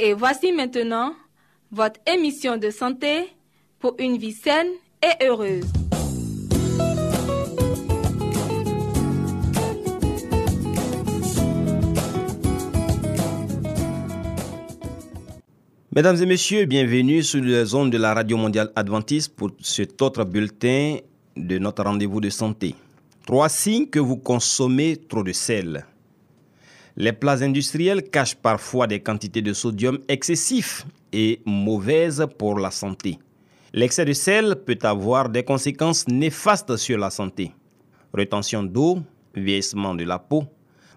Et voici maintenant votre émission de santé pour une vie saine et heureuse. Mesdames et messieurs, bienvenue sur les ondes de la Radio Mondiale Adventiste pour cet autre bulletin de notre rendez-vous de santé. Trois signes que vous consommez trop de sel. Les plats industriels cachent parfois des quantités de sodium excessifs et mauvaises pour la santé. L'excès de sel peut avoir des conséquences néfastes sur la santé. Rétention d'eau, vieillissement de la peau,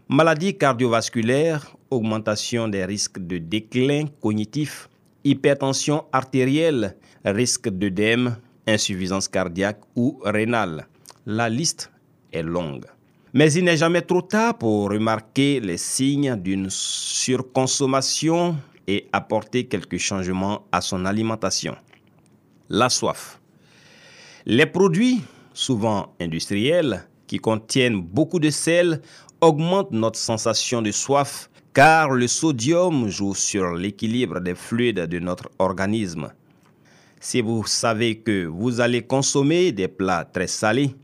maladies cardiovasculaires, augmentation des risques de déclin cognitif, hypertension artérielle, risque d'œdème, insuffisance cardiaque ou rénale. La liste est longue. Mais il n'est jamais trop tard pour remarquer les signes d'une surconsommation et apporter quelques changements à son alimentation. La soif. Les produits, souvent industriels, qui contiennent beaucoup de sel, augmentent notre sensation de soif car le sodium joue sur l'équilibre des fluides de notre organisme. Si vous savez que vous allez consommer des plats très salés,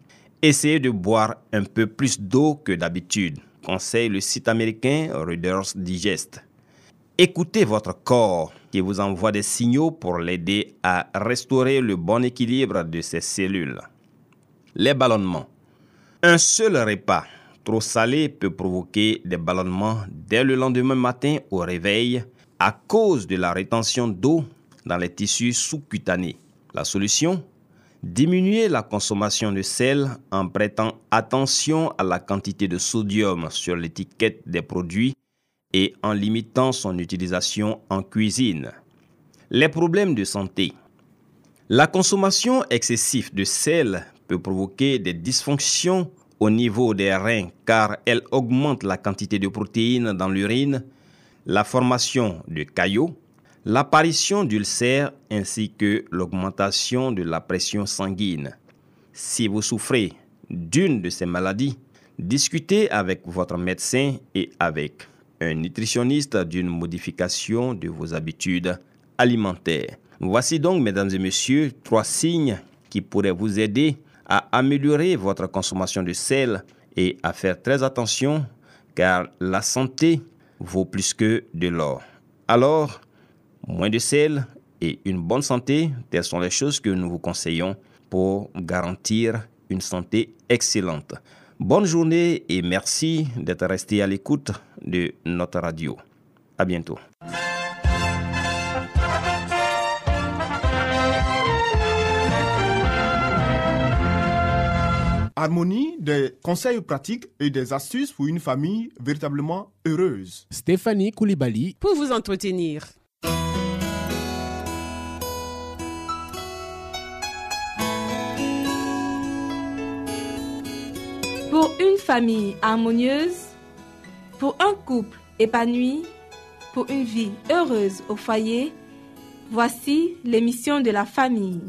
essayez de boire un peu plus d'eau que d'habitude, conseille le site américain Reader's Digest. Écoutez votre corps qui vous envoie des signaux pour l'aider à restaurer le bon équilibre de ses cellules. Les ballonnements. Un seul repas trop salé peut provoquer des ballonnements dès le lendemain matin au réveil à cause de la rétention d'eau dans les tissus sous-cutanés. La solution? Diminuer la consommation de sel en prêtant attention à la quantité de sodium sur l'étiquette des produits et en limitant son utilisation en cuisine. Les problèmes de santé. La consommation excessive de sel peut provoquer des dysfonctions au niveau des reins car elle augmente la quantité de protéines dans l'urine, la formation de caillots, l'apparition d'ulcères ainsi que l'augmentation de la pression sanguine. Si vous souffrez d'une de ces maladies, discutez avec votre médecin et avec un nutritionniste d'une modification de vos habitudes alimentaires. Voici donc, mesdames et messieurs, trois signes qui pourraient vous aider à améliorer votre consommation de sel et à faire très attention car la santé vaut plus que de l'or. Alors, moins de sel et une bonne santé, telles sont les choses que nous vous conseillons pour garantir une santé excellente. Bonne journée et merci d'être resté à l'écoute de notre radio. À bientôt. Harmonie, des conseils pratiques et des astuces pour une famille véritablement heureuse. Stéphanie Koulibaly, Pour vous entretenir. Pour une famille harmonieuse, pour un couple épanoui, pour une vie heureuse au foyer, voici l'émission de la famille.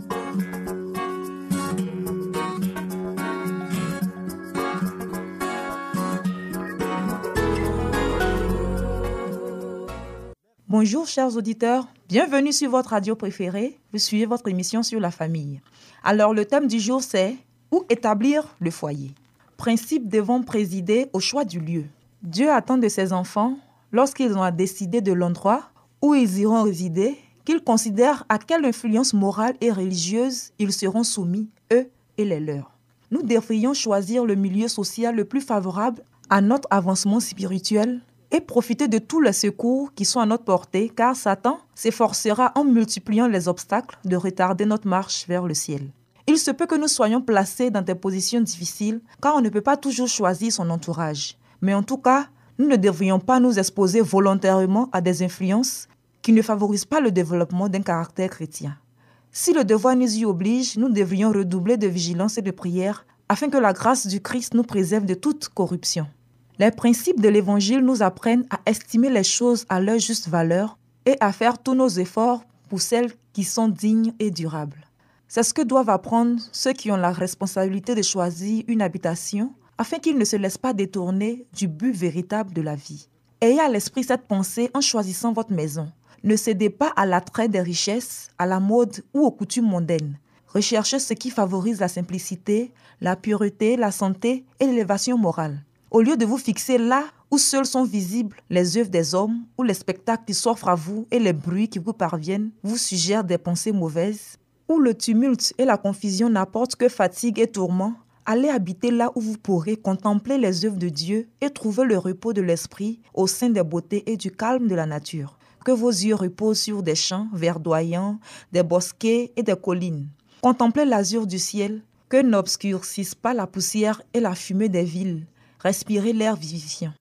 Bonjour chers auditeurs, bienvenue sur votre radio préférée. Vous suivez votre émission sur la famille. Alors le thème du jour c'est où établir le foyer? Principes devront présider au choix du lieu. Dieu attend de ses enfants, lorsqu'ils ont à décider de l'endroit où ils iront résider, qu'ils considèrent à quelle influence morale et religieuse ils seront soumis, eux et les leurs. Nous devrions choisir le milieu social le plus favorable à notre avancement spirituel et profiter de tous les secours qui sont à notre portée, car Satan s'efforcera en multipliant les obstacles de retarder notre marche vers le ciel. Il se peut que nous soyons placés dans des positions difficiles, car on ne peut pas toujours choisir son entourage. Mais en tout cas, nous ne devrions pas nous exposer volontairement à des influences qui ne favorisent pas le développement d'un caractère chrétien. Si le devoir nous y oblige, nous devrions redoubler de vigilance et de prière afin que la grâce du Christ nous préserve de toute corruption. Les principes de l'Évangile nous apprennent à estimer les choses à leur juste valeur et à faire tous nos efforts pour celles qui sont dignes et durables. C'est ce que doivent apprendre ceux qui ont la responsabilité de choisir une habitation afin qu'ils ne se laissent pas détourner du but véritable de la vie. Ayez à l'esprit cette pensée en choisissant votre maison. Ne cédez pas à l'attrait des richesses, à la mode ou aux coutumes mondaines. Recherchez ce qui favorise la simplicité, la pureté, la santé et l'élévation morale. Au lieu de vous fixer là où seuls sont visibles les œuvres des hommes, ou les spectacles qui s'offrent à vous et les bruits qui vous parviennent vous suggèrent des pensées mauvaises, où le tumulte et la confusion n'apportent que fatigue et tourment, allez habiter là où vous pourrez contempler les œuvres de Dieu et trouver le repos de l'esprit au sein des beautés et du calme de la nature. Que vos yeux reposent sur des champs verdoyants, des bosquets et des collines. Contemplez l'azur du ciel, que n'obscurcissent pas la poussière et la fumée des villes. Respirez l'air vivifiant.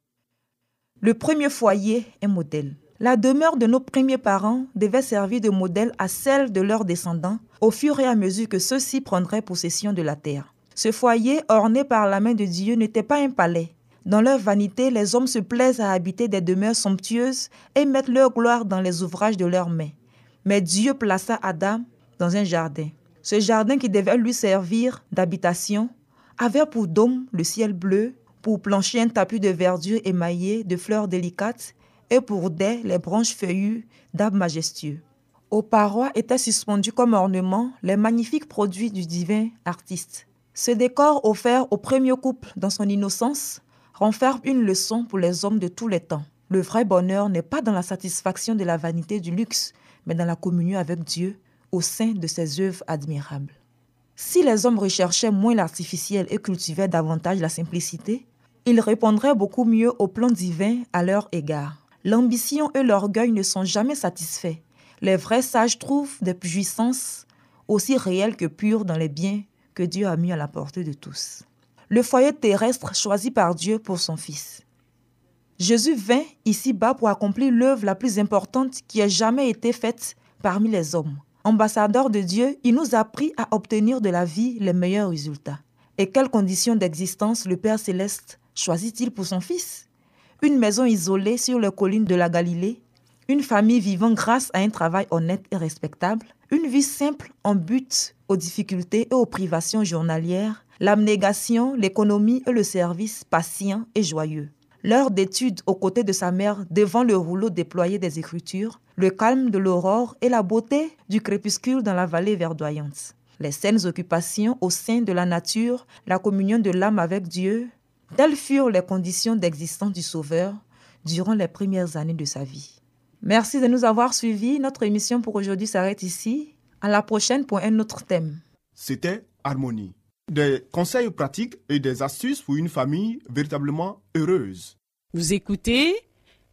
Le premier foyer est modèle. La demeure de nos premiers parents devait servir de modèle à celle de leurs descendants au fur et à mesure que ceux-ci prendraient possession de la terre. Ce foyer, orné par la main de Dieu, n'était pas un palais. Dans leur vanité, les hommes se plaisent à habiter des demeures somptueuses et mettent leur gloire dans les ouvrages de leurs mains. Mais Dieu plaça Adam dans un jardin. Ce jardin qui devait lui servir d'habitation avait pour dôme le ciel bleu, pour plancher un tapis de verdure émaillé de fleurs délicates et pour les branches feuillues d'arbres majestueux. Aux parois étaient suspendus comme ornements les magnifiques produits du divin artiste. Ce décor offert au premier couple dans son innocence renferme une leçon pour les hommes de tous les temps. Le vrai bonheur n'est pas dans la satisfaction de la vanité du luxe, mais dans la communion avec Dieu au sein de ses œuvres admirables. Si les hommes recherchaient moins l'artificiel et cultivaient davantage la simplicité, ils répondraient beaucoup mieux au plan divin à leur égard. L'ambition et l'orgueil ne sont jamais satisfaits. Les vrais sages trouvent des puissances aussi réelles que pures dans les biens que Dieu a mis à la portée de tous. Le foyer terrestre choisi par Dieu pour son Fils. Jésus vint ici-bas pour accomplir l'œuvre la plus importante qui ait jamais été faite parmi les hommes. Ambassadeur de Dieu, il nous a appris à obtenir de la vie les meilleurs résultats. Et quelles conditions d'existence le Père céleste choisit-il pour son Fils? Une maison isolée sur les collines de la Galilée, une famille vivant grâce à un travail honnête et respectable, une vie simple en but aux difficultés et aux privations journalières, l'abnégation, l'économie et le service patient et joyeux. L'heure d'étude aux côtés de sa mère devant le rouleau déployé des Écritures, le calme de l'aurore et la beauté du crépuscule dans la vallée verdoyante. Les saines occupations au sein de la nature, la communion de l'âme avec Dieu, Telles furent les conditions d'existence du Sauveur durant les premières années de sa vie. Merci de nous avoir suivis. Notre émission pour aujourd'hui s'arrête ici. À la prochaine pour un autre thème. C'était Harmonie. Des conseils pratiques et des astuces pour une famille véritablement heureuse. Vous écoutez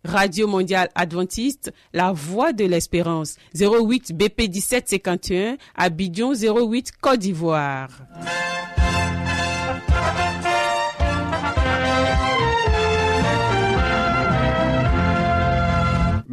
Radio Mondiale Adventiste, La Voix de l'Espérance, 08 BP 1751, Abidjan 08 Côte d'Ivoire.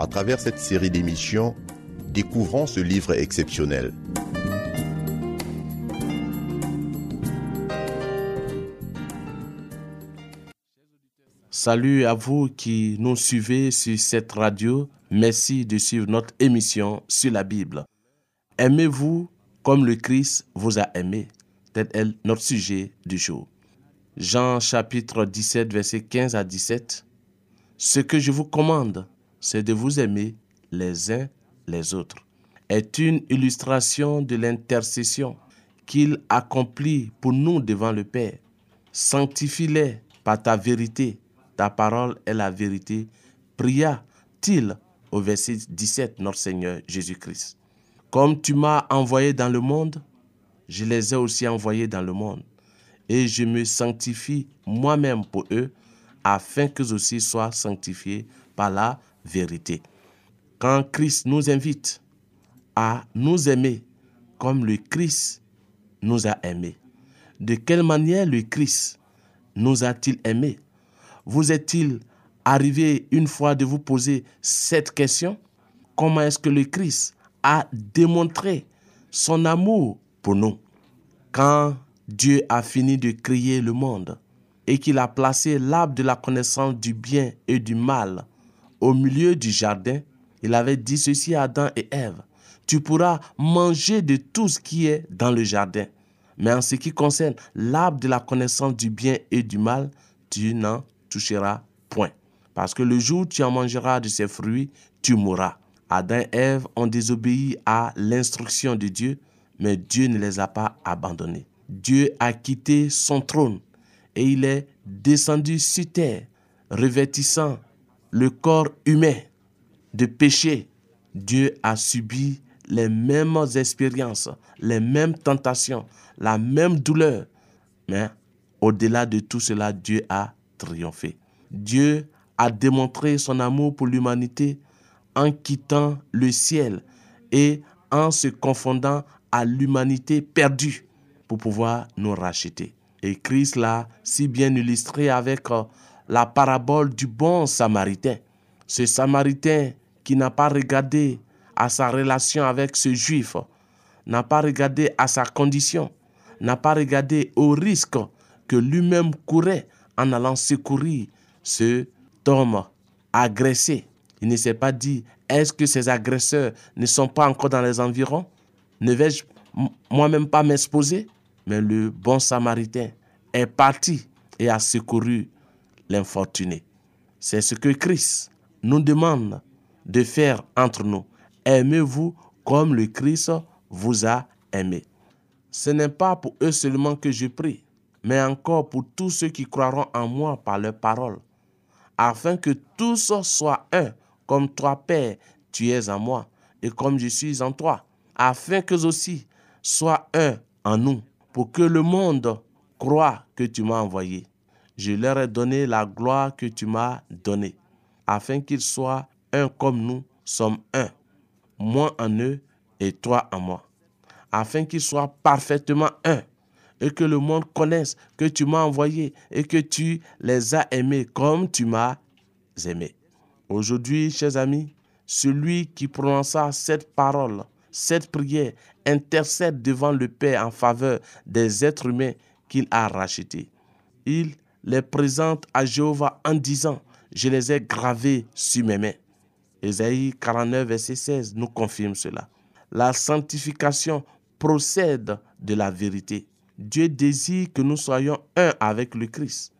À travers cette série d'émissions, découvrons ce livre exceptionnel. Salut à vous qui nous suivez sur cette radio. Merci de suivre notre émission sur la Bible. Aimez-vous comme le Christ vous a aimé? Tel est notre sujet du jour. Jean chapitre 17, verset 15 à 17. Ce que je vous commande, c'est de vous aimer les uns les autres. Est une illustration de l'intercession qu'il accomplit pour nous devant le Père. Sanctifie-les par ta vérité. Ta parole est la vérité. Pria-t-il au verset 17, notre Seigneur Jésus-Christ. Comme tu m'as envoyé dans le monde, je les ai aussi envoyés dans le monde. Et je me sanctifie moi-même pour eux, afin qu'eux aussi soient sanctifiés par la vérité. Quand Christ nous invite à nous aimer comme le Christ nous a aimés, de quelle manière le Christ nous a-t-il aimés? Vous est-il arrivé une fois de vous poser cette question? Comment est-ce que le Christ a démontré son amour pour nous? Quand Dieu a fini de créer le monde et qu'il a placé l'arbre de la connaissance du bien et du mal au milieu du jardin, il avait dit ceci à Adam et Ève. Tu pourras manger de tout ce qui est dans le jardin, mais en ce qui concerne l'arbre de la connaissance du bien et du mal, tu n'en toucheras point. Parce que le jour où tu en mangeras de ses fruits, tu mourras. Adam et Ève ont désobéi à l'instruction de Dieu, mais Dieu ne les a pas abandonnés. Dieu a quitté son trône et il est descendu sur terre, revêtissant le corps humain de péché. Dieu a subi les mêmes expériences, les mêmes tentations, la même douleur. Mais au-delà de tout cela, Dieu a triomphé. Dieu a démontré son amour pour l'humanité en quittant le ciel et en se confondant à l'humanité perdue pour pouvoir nous racheter. Et Christ l'a si bien illustré avec euh, la parabole du bon samaritain. Ce samaritain qui n'a pas regardé à sa relation avec ce juif, n'a pas regardé à sa condition, n'a pas regardé au risque que lui-même courait en allant secourir ce homme agressé. Il ne s'est pas dit, est-ce que ces agresseurs ne sont pas encore dans les environs? Ne vais-je moi-même pas m'exposer? Mais le bon samaritain est parti et a secouru l'infortuné. C'est ce que Christ nous demande de faire entre nous. Aimez-vous comme le Christ vous a aimé. Ce n'est pas pour eux seulement que je prie, mais encore pour tous ceux qui croiront en moi par leurs paroles, afin que tous soient un, comme toi, Père, tu es en moi, et comme je suis en toi, afin qu'eux aussi soient un en nous, pour que le monde croit que tu m'as envoyé. Je leur ai donné la gloire que tu m'as donnée, afin qu'ils soient un comme nous sommes un, moi en eux et toi en moi, afin qu'ils soient parfaitement un, et que le monde connaisse que tu m'as envoyé et que tu les as aimés comme tu m'as aimé. Aujourd'hui, chers amis, celui qui prononça cette parole, cette prière, intercède devant le Père en faveur des êtres humains qu'il a rachetés. Il les présente à Jéhovah en disant, je les ai gravés sur mes mains. Ésaïe 49, verset 16 nous confirme cela. La sanctification procède de la vérité. Dieu désire que nous soyons un avec le Christ.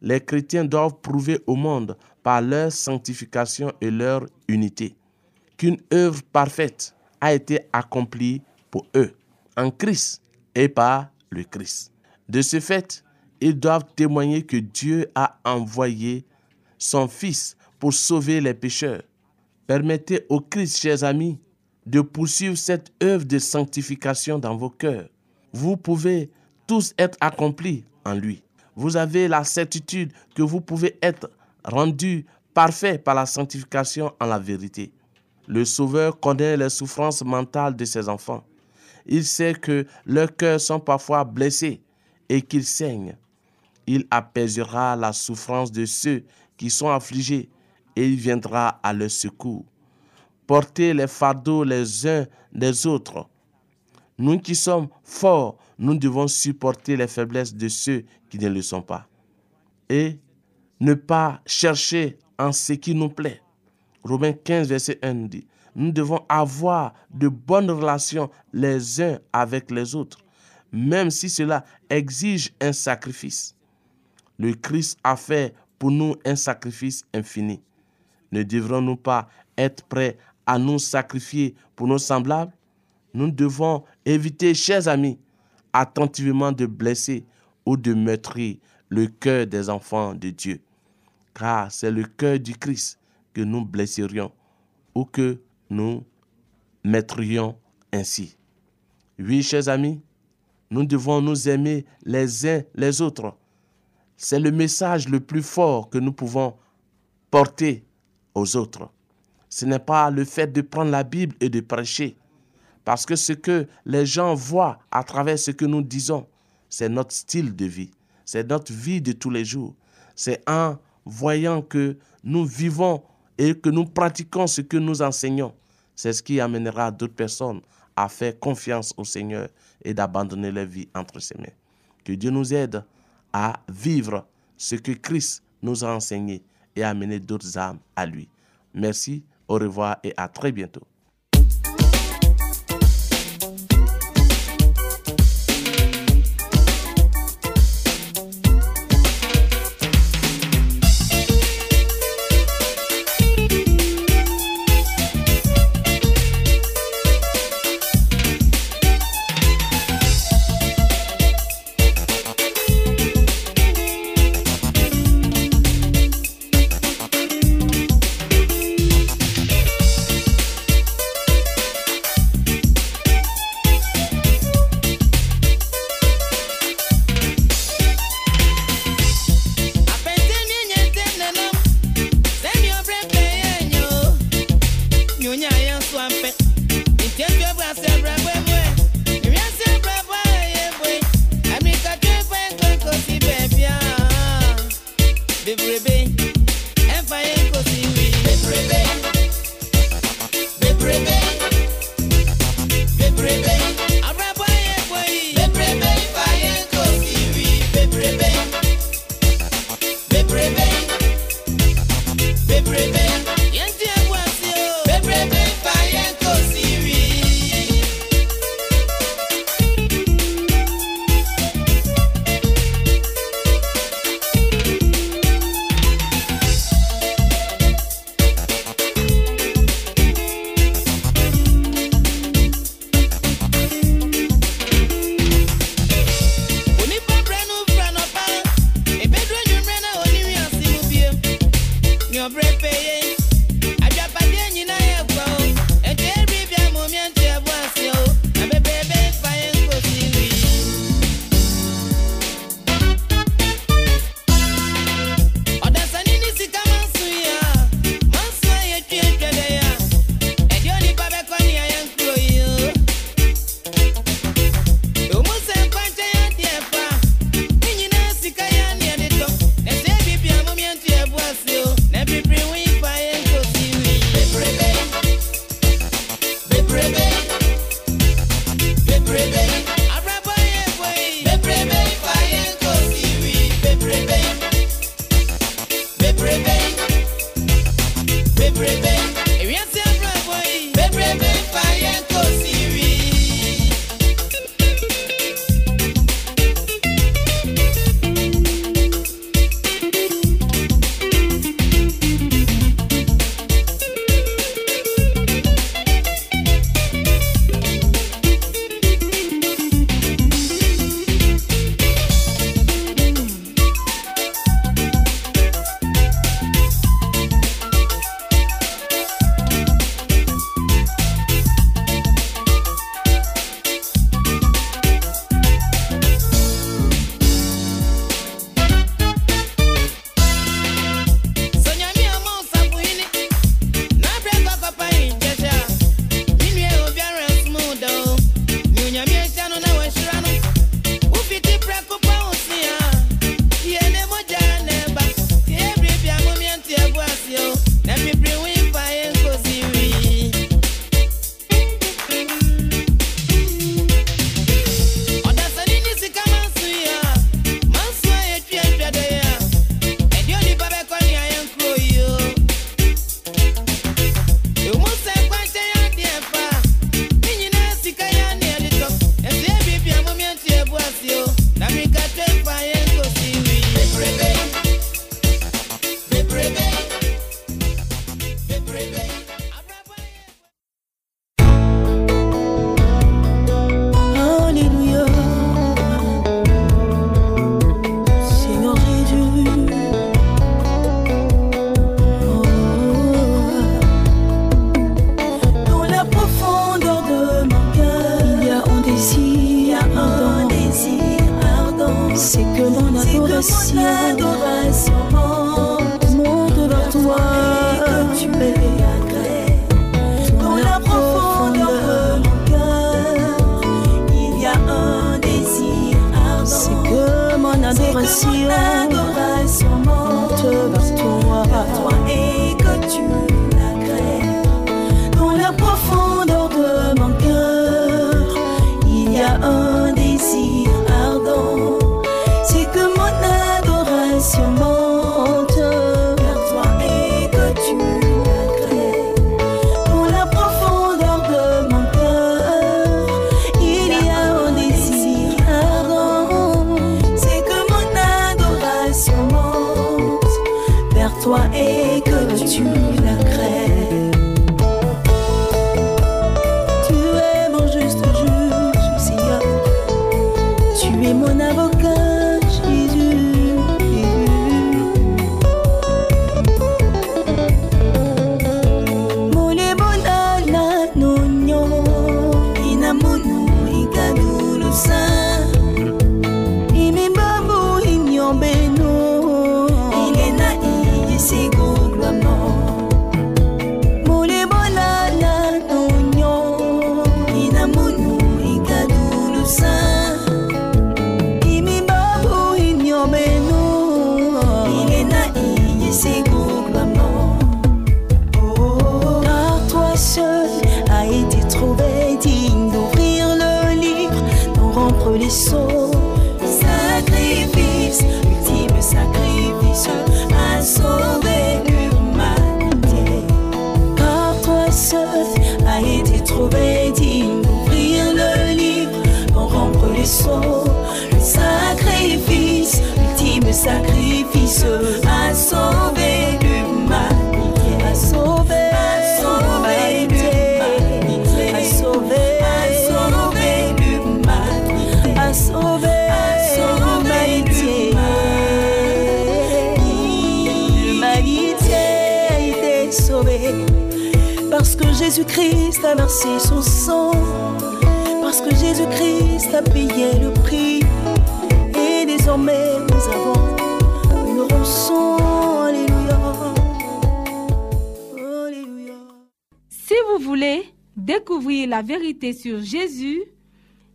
Les chrétiens doivent prouver au monde par leur sanctification et leur unité qu'une œuvre parfaite a été accomplie pour eux en Christ et par le Christ. De ce fait, ils doivent témoigner que Dieu a envoyé son Fils pour sauver les pécheurs. Permettez au Christ, chers amis, de poursuivre cette œuvre de sanctification dans vos cœurs. Vous pouvez tous être accomplis en lui. Vous avez la certitude que vous pouvez être rendus parfaits par la sanctification en la vérité. Le Sauveur connaît les souffrances mentales de ses enfants. Il sait que leurs cœurs sont parfois blessés et qu'ils saignent. Il apaisera la souffrance de ceux qui sont affligés et il viendra à leur secours. Portez les fardeaux les uns des autres. Nous qui sommes forts, nous devons supporter les faiblesses de ceux qui ne le sont pas. Et ne pas chercher en ce qui nous plaît. Romains 15, verset 1 dit, nous devons avoir de bonnes relations les uns avec les autres, même si cela exige un sacrifice. Le Christ a fait pour nous un sacrifice infini. Ne devrons-nous pas être prêts à nous sacrifier pour nos semblables? Nous devons éviter, chers amis, attentivement de blesser ou de meurtrir le cœur des enfants de Dieu, car c'est le cœur du Christ que nous blesserions ou que nous mettrions ainsi. Oui, chers amis, nous devons nous aimer les uns les autres. C'est le message le plus fort que nous pouvons porter aux autres. Ce n'est pas le fait de prendre la Bible et de prêcher, parce que ce que les gens voient à travers ce que nous disons, c'est notre style de vie, c'est notre vie de tous les jours. C'est en voyant que nous vivons et que nous pratiquons ce que nous enseignons. C'est ce qui amènera d'autres personnes à faire confiance au Seigneur et d'abandonner leur vie entre ses mains. Que Dieu nous aide à vivre ce que Christ nous a enseigné et à amener d'autres âmes à lui. Merci, au revoir et à très bientôt. Beprebe, Baby, baby. Jésus-Christ a versé son sang. Parce que Jésus-Christ a payé le prix. Et désormais nous avons une rançon. Alléluia. Alléluia. Si vous voulez découvrir la vérité sur Jésus,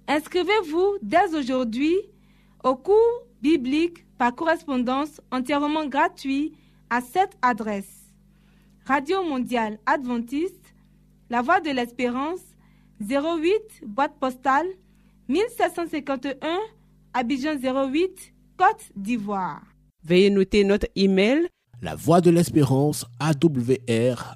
inscrivez-vous dès aujourd'hui au cours biblique par correspondance entièrement gratuit à cette adresse. Radio mondiale adventiste, La Voix de l'Espérance, 08 boîte postale 1751 Abidjan 08 Côte d'Ivoire. Veuillez noter notre email La voix de l'espérance awr